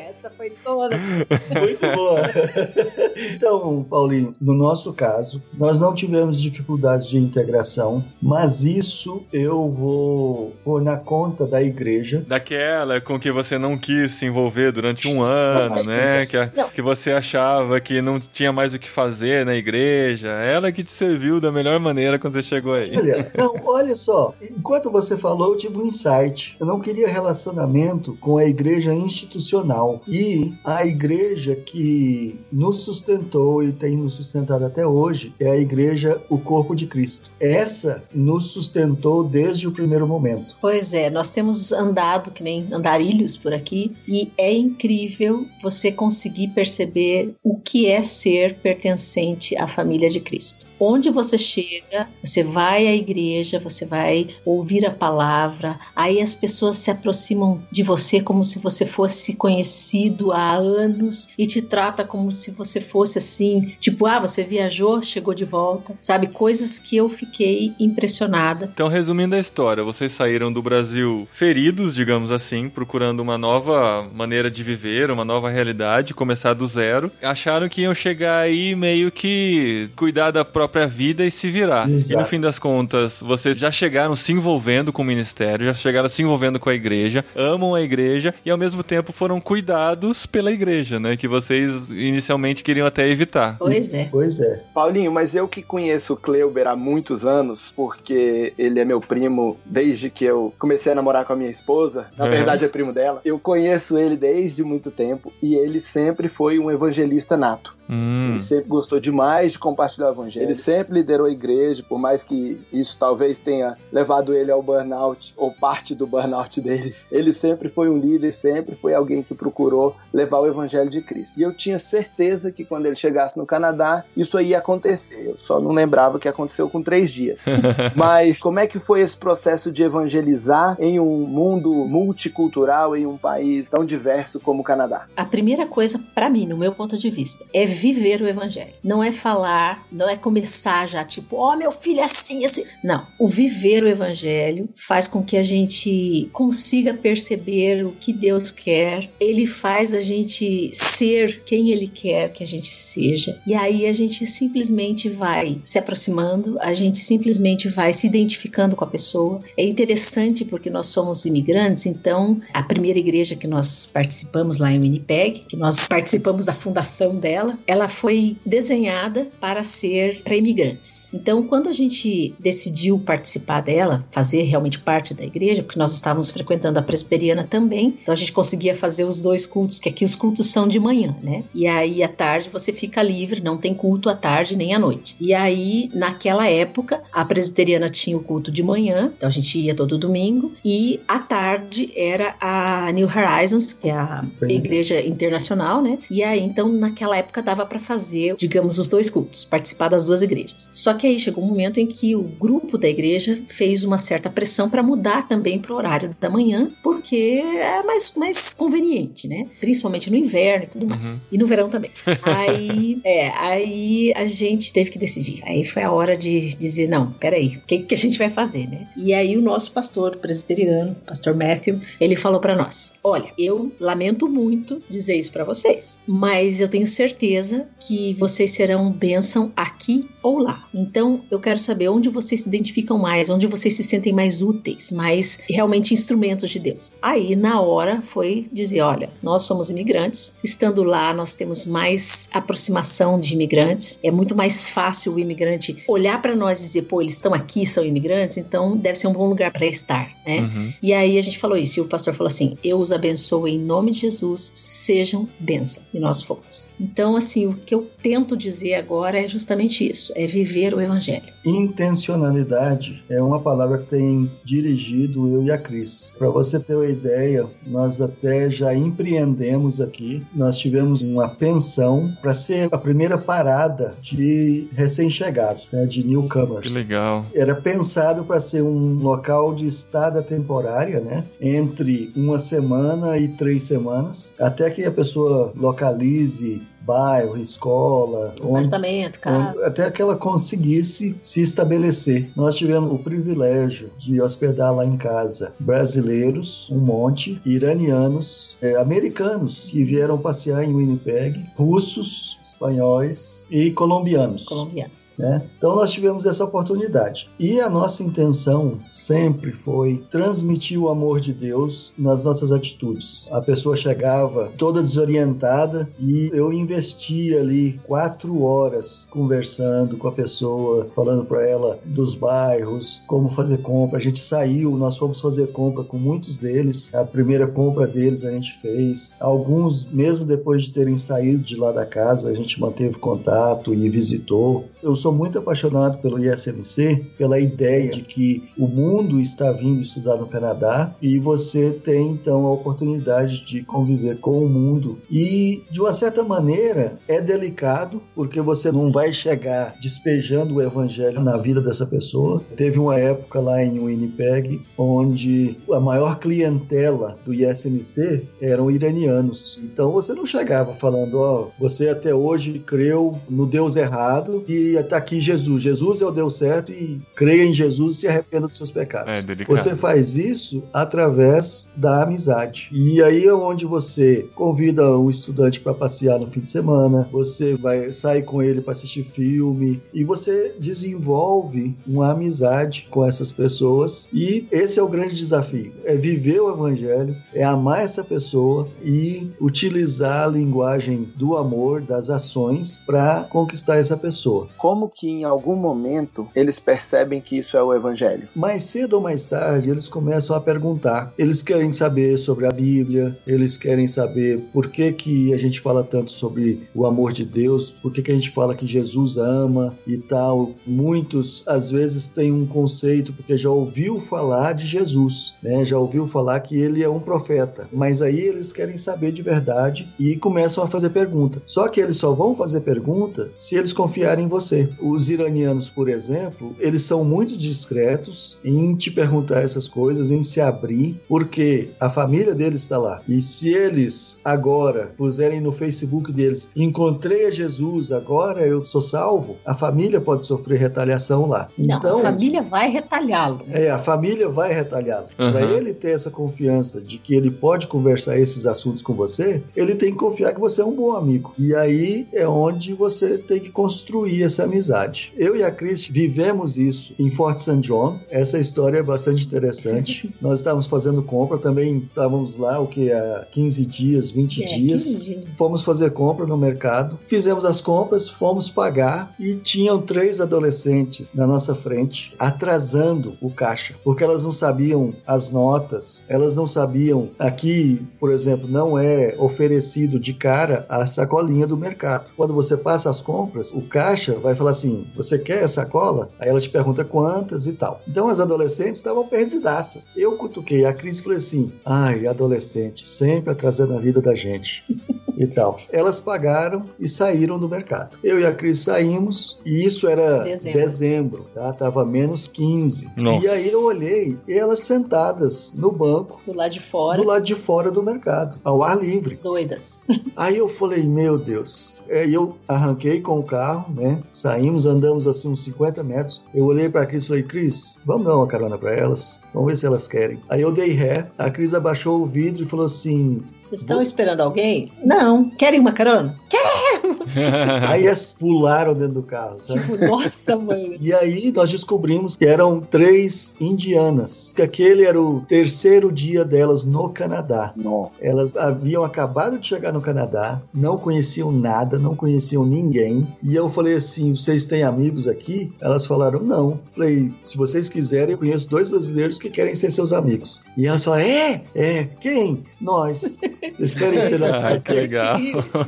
Toda. Muito boa. <laughs> Então, Paulinho, no nosso caso, nós não tivemos dificuldades de integração, mas isso eu vou pôr na conta da igreja. Daquela com que você não quis se envolver durante um ano, né? Que, a- que você achava que não tinha mais o que fazer na igreja. Ela que te serviu da melhor maneira quando você chegou aí. Olha, não, olha só, enquanto você falou, eu tive um insight. Eu não queria relacionamento com a igreja institucional. E a igreja que nos sustentou e tem nos sustentado até hoje é a igreja, o corpo de Cristo. Essa nos sustentou desde o primeiro momento. Pois é, nós temos andado que nem andarilhos por aqui e é incrível você conseguir perceber o que é ser pertencente à família de Cristo. Onde você chega, você vai à igreja, você vai ouvir a palavra, aí as pessoas se aproximam de você como se você fosse conhecido há anos e te trata como se você fosse assim, tipo, ah, você viajou, chegou de volta, sabe? Coisas que eu fiquei impressionada. Então, resumindo a história, vocês saíram do Brasil feridos, digamos assim, procurando uma nova maneira de viver, uma nova realidade, começar do zero. Acharam que iam chegar aí meio que cuidar da própria vida e se virar. Exato. E no fim das contas, vocês já chegaram se envolvendo com o ministério, já chegaram se envolvendo com a igreja, amam a igreja e ao mesmo tempo foram cuidados pela igreja, né? Que vocês inicialmente queriam até evitar. Pois é. Pois é. Paulinho, mas eu que conheço o Kleuber há muitos anos, porque ele é meu primo desde que eu comecei a namorar com a minha esposa, na Uhum. verdade é primo dela. Eu conheço ele desde muito tempo e ele sempre foi um evangelista nato. Hum. Ele sempre gostou demais de compartilhar o evangelho. Ele sempre liderou a igreja, por mais que isso talvez tenha levado ele ao burnout, ou parte do burnout <laughs> dele. Ele sempre foi um líder, sempre foi alguém que procurou levar o evangelho de Cristo. E eu tinha certeza que quando ele chegasse no Canadá, isso aí ia acontecer. Eu só não lembrava que aconteceu com três dias. <laughs> Mas como é que foi esse processo de evangelizar em um mundo multicultural, em um país tão diverso como o Canadá? A primeira coisa, pra mim, no meu ponto de vista, é viver o evangelho. Não é falar, não é começar já tipo, ó, meu filho é assim, assim. Não. O viver o evangelho faz com que a gente consiga perceber o que Deus quer. Ele faz a gente ser quem ele quer que a gente seja. E aí a gente simplesmente vai se aproximando, a gente simplesmente vai se identificando com a pessoa. É interessante porque nós somos imigrantes, então a primeira igreja que nós participamos lá em Winnipeg, que nós participamos da fundação dela, ela foi desenhada para ser para imigrantes. Então, quando a gente decidiu participar dela, fazer realmente parte da igreja, porque nós estávamos frequentando a presbiteriana também, então a gente conseguia fazer os dois cultos, que aqui os cultos são de manhã, né? E aí à tarde você fica livre, não tem culto à tarde nem à noite. E aí, naquela época, a presbiteriana tinha o culto de manhã, então a gente ia todo domingo, e à tarde era a New Horizons, que é a igreja internacional, né? E aí, então, naquela época dava para fazer, digamos, os dois cultos, participar das duas igrejas. Só que aí chegou um momento em que o grupo da igreja fez uma certa pressão para mudar também para o horário da manhã, porque é mais, mais conveniente, né? Principalmente no inverno e tudo mais. Uhum. E no verão também. aí, <laughs> é, aí a gente teve que decidir. Aí foi a hora de dizer, não, peraí, o que, que a gente vai fazer, né? E aí o nosso pastor presbiteriano, pastor Matthew, ele falou para nós, olha, eu lamento muito dizer isso para vocês, mas eu tenho certeza que vocês serão bênção aqui ou lá. Então, eu quero saber onde vocês se identificam mais, onde vocês se sentem mais úteis, mais realmente instrumentos de Deus. Aí, na hora, foi dizer: olha, nós somos imigrantes, estando lá, nós temos mais aproximação de imigrantes, é muito mais fácil o imigrante olhar para nós e dizer: pô, eles estão aqui, são imigrantes, então deve ser um bom lugar para estar, né? Uhum. E aí a gente falou isso, e o pastor falou assim: eu os abençoo em nome de Jesus, sejam bênção. E nós fomos. Então, assim, o que eu tento dizer agora é justamente isso é viver o Evangelho. Intencionalidade é uma palavra que tem dirigido eu e a Cris. Para você ter uma ideia, nós até já empreendemos aqui, nós tivemos uma pensão para ser a primeira parada de recém-chegados, né, de newcomers. Que legal. Era pensado para ser um local de estada temporária, né, entre uma semana e três semanas, até que a pessoa localize bairro, escola, apartamento, onde, até que ela conseguisse se estabelecer. Nós tivemos o privilégio de hospedar lá em casa brasileiros, um monte, iranianos, é, americanos que vieram passear em Winnipeg, russos, espanhóis e colombianos. Colombianos. Né? Então nós tivemos essa oportunidade. E a nossa intenção sempre foi transmitir o amor de Deus nas nossas atitudes. A pessoa chegava toda desorientada e eu investia ali quatro horas conversando com a pessoa, falando para ela dos bairros, como fazer compra. A gente saiu, nós fomos fazer compra com muitos deles. A primeira compra deles a gente fez. Alguns, mesmo depois de terem saído de lá da casa, a gente manteve contato e visitou. Eu sou muito apaixonado pelo ISMC, pela ideia de que o mundo está vindo estudar no Canadá e você tem então a oportunidade de conviver com o mundo. E de uma certa maneira é delicado, porque você não vai chegar despejando o evangelho na vida dessa pessoa. Teve uma época lá em Winnipeg onde a maior clientela do ISMC eram iranianos. Então você não chegava falando, ó, oh, você até hoje creu no Deus errado e está aqui Jesus. Jesus é o Deus certo e creia em Jesus e se arrependa dos seus pecados. É você faz isso através da amizade. E aí é onde você convida um estudante para passear no fim de semana, você vai sair com ele para assistir filme e você desenvolve uma amizade com essas pessoas e esse é o grande desafio, é viver o evangelho, é amar essa pessoa e utilizar a linguagem do amor, das ações ações para conquistar essa pessoa. Como que em algum momento eles percebem que isso é o evangelho? Mais cedo ou mais tarde eles começam a perguntar. Eles querem saber sobre a Bíblia, eles querem saber por que que a gente fala tanto sobre o amor de Deus, por que a gente fala que Jesus ama e tal. Muitos às vezes têm um conceito porque já ouviu falar de Jesus, né? Já ouviu falar que ele é um profeta, mas aí eles querem saber de verdade e começam a fazer pergunta. Só que eles só vão fazer pergunta se eles confiarem em você. Os iranianos, por exemplo, eles são muito discretos em te perguntar essas coisas, em se abrir, porque a família deles está lá. E se eles agora puserem no Facebook deles, encontrei a Jesus, agora eu sou salvo, a família pode sofrer retaliação lá. Não, então, a família vai retalhá-lo. É, a família vai retalhá-lo. Uhum. Para ele ter essa confiança de que ele pode conversar esses assuntos com você, ele tem que confiar que você é um bom amigo. E aí é onde você tem que construir essa amizade. Eu e a Cris vivemos isso em Fort St. John. Essa história é bastante interessante. <laughs> Nós estávamos fazendo compra, também estávamos lá, o que, há 15 dias, 20 é, dias. 15 dias. Fomos fazer compra compra no mercado. Fizemos as compras, fomos pagar e tinham três adolescentes na nossa frente atrasando o caixa, porque elas não sabiam as notas, elas não sabiam. Aqui, por exemplo, não é oferecido de cara a sacolinha do mercado. Quando você passa as compras, o caixa vai falar assim: você quer a sacola? Aí ela te pergunta quantas e tal. Então as adolescentes estavam perdidaças. Eu cutuquei a Cris e falei assim: ai, adolescente, sempre atrasando a vida da gente. <laughs> e tal. Elas pagaram e saíram do mercado. Eu e a Cris saímos e isso era dezembro, dezembro tá? Tava menos 15. Nossa. E aí eu olhei elas sentadas no banco. Do lado de fora. Do lado de fora do mercado, ao ar livre. Doidas. <laughs> Aí eu falei, meu Deus, é, eu arranquei com o carro, né? Saímos, andamos assim uns 50 metros. Eu olhei para a Cris e falei: Cris, vamos dar uma carona para elas? Vamos ver se elas querem. Aí eu dei ré, a Cris abaixou o vidro e falou assim: Vocês estão esperando alguém? Não. Querem uma carona? Queremos! <laughs> aí elas pularam dentro do carro, sabe? Tipo, nossa, mãe. <laughs> E aí nós descobrimos que eram três indianas. Que aquele era o terceiro dia delas no Canadá. Nossa. Elas haviam acabado de chegar no Canadá, não conheciam nada, não conheciam ninguém. E eu falei assim: vocês têm amigos aqui? Elas falaram: não. Falei: se vocês quiserem, eu conheço dois brasileiros que querem ser seus amigos. E elas falaram: é? É? Quem? Nós. Eles querem ser <laughs> nossos ah, que legal.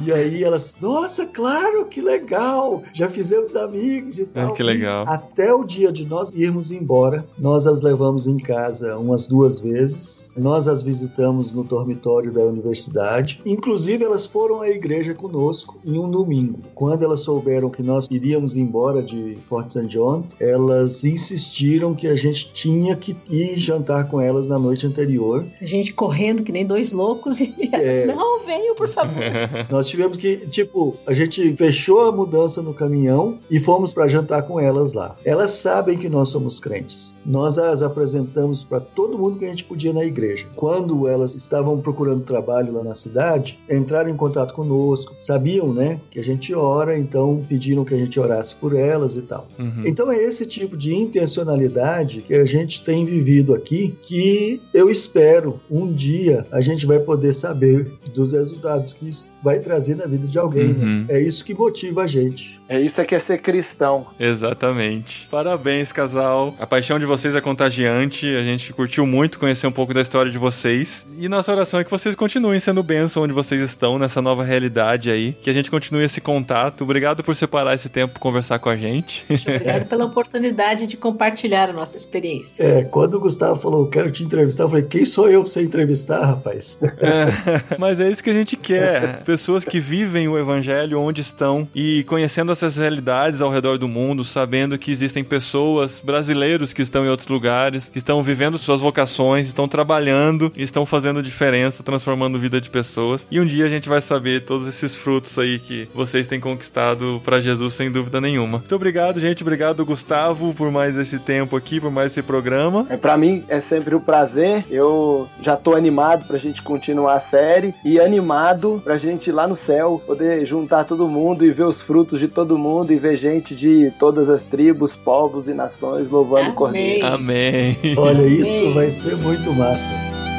E aí elas: nossa, claro, que legal. Já fizemos amigos e tal. Ah, que legal. E até o dia de nós irmos embora, nós as levamos em casa umas duas vezes. Nós as visitamos no dormitório da universidade. Inclusive, elas foram à igreja conosco em um domingo. Quando elas souberam que nós iríamos embora de Fort St. John, elas insistiram que a gente tinha que ir jantar com elas na noite anterior. A gente correndo que nem dois loucos e é... não, venham, por favor. <laughs> nós tivemos que, tipo, a gente fechou a mudança no caminhão e fomos para jantar com elas lá. Elas sabem que nós somos crentes. Nós as apresentamos para todo mundo que a gente podia na igreja. Quando elas estavam procurando trabalho lá na cidade, entraram em contato conosco, sabiam, né, que a gente ora, então pediram que a gente orasse por elas e tal. Uhum. Então é esse tipo de intencionalidade que a gente tem vivido aqui, que eu espero um dia a gente vai poder saber dos resultados que isso vai trazer na vida de alguém. Né? Uhum. Né? É isso que motiva a gente. É isso que é ser cristão. Exatamente. Parabéns, casal. A paixão de vocês é contagiante. A gente curtiu muito conhecer um pouco da história de vocês. E nossa oração é que vocês continuem sendo bênção onde vocês estão, nessa nova realidade aí. Que a gente continue esse contato. Obrigado por separar esse tempo para conversar com a gente. Obrigado pela oportunidade de compartilhar a nossa experiência. É, quando o Gustavo falou, quero te entrevistar, eu falei, quem sou eu pra você entrevistar, rapaz? É, <laughs> mas é isso que a gente quer pessoas que vivem o evangelho onde estão e conhecendo essas realidades ao redor do mundo, sabendo que existem pessoas brasileiros que estão em outros lugares, que estão vivendo suas vocações, estão trabalhando estão fazendo diferença, transformando a vida de pessoas. E um dia a gente vai saber todos esses frutos aí que vocês têm conquistado para Jesus sem dúvida nenhuma. Muito obrigado, gente. Obrigado, Gustavo, por mais esse tempo aqui, por mais esse programa. É para mim é sempre um prazer. Eu já tô animado pra gente continuar a série e animado pra gente gente lá no céu, poder juntar todo mundo e ver os frutos de todo mundo e ver gente de todas as tribos, povos e nações louvando Amém. o Cordeiro. Amém. Olha, isso vai ser muito massa.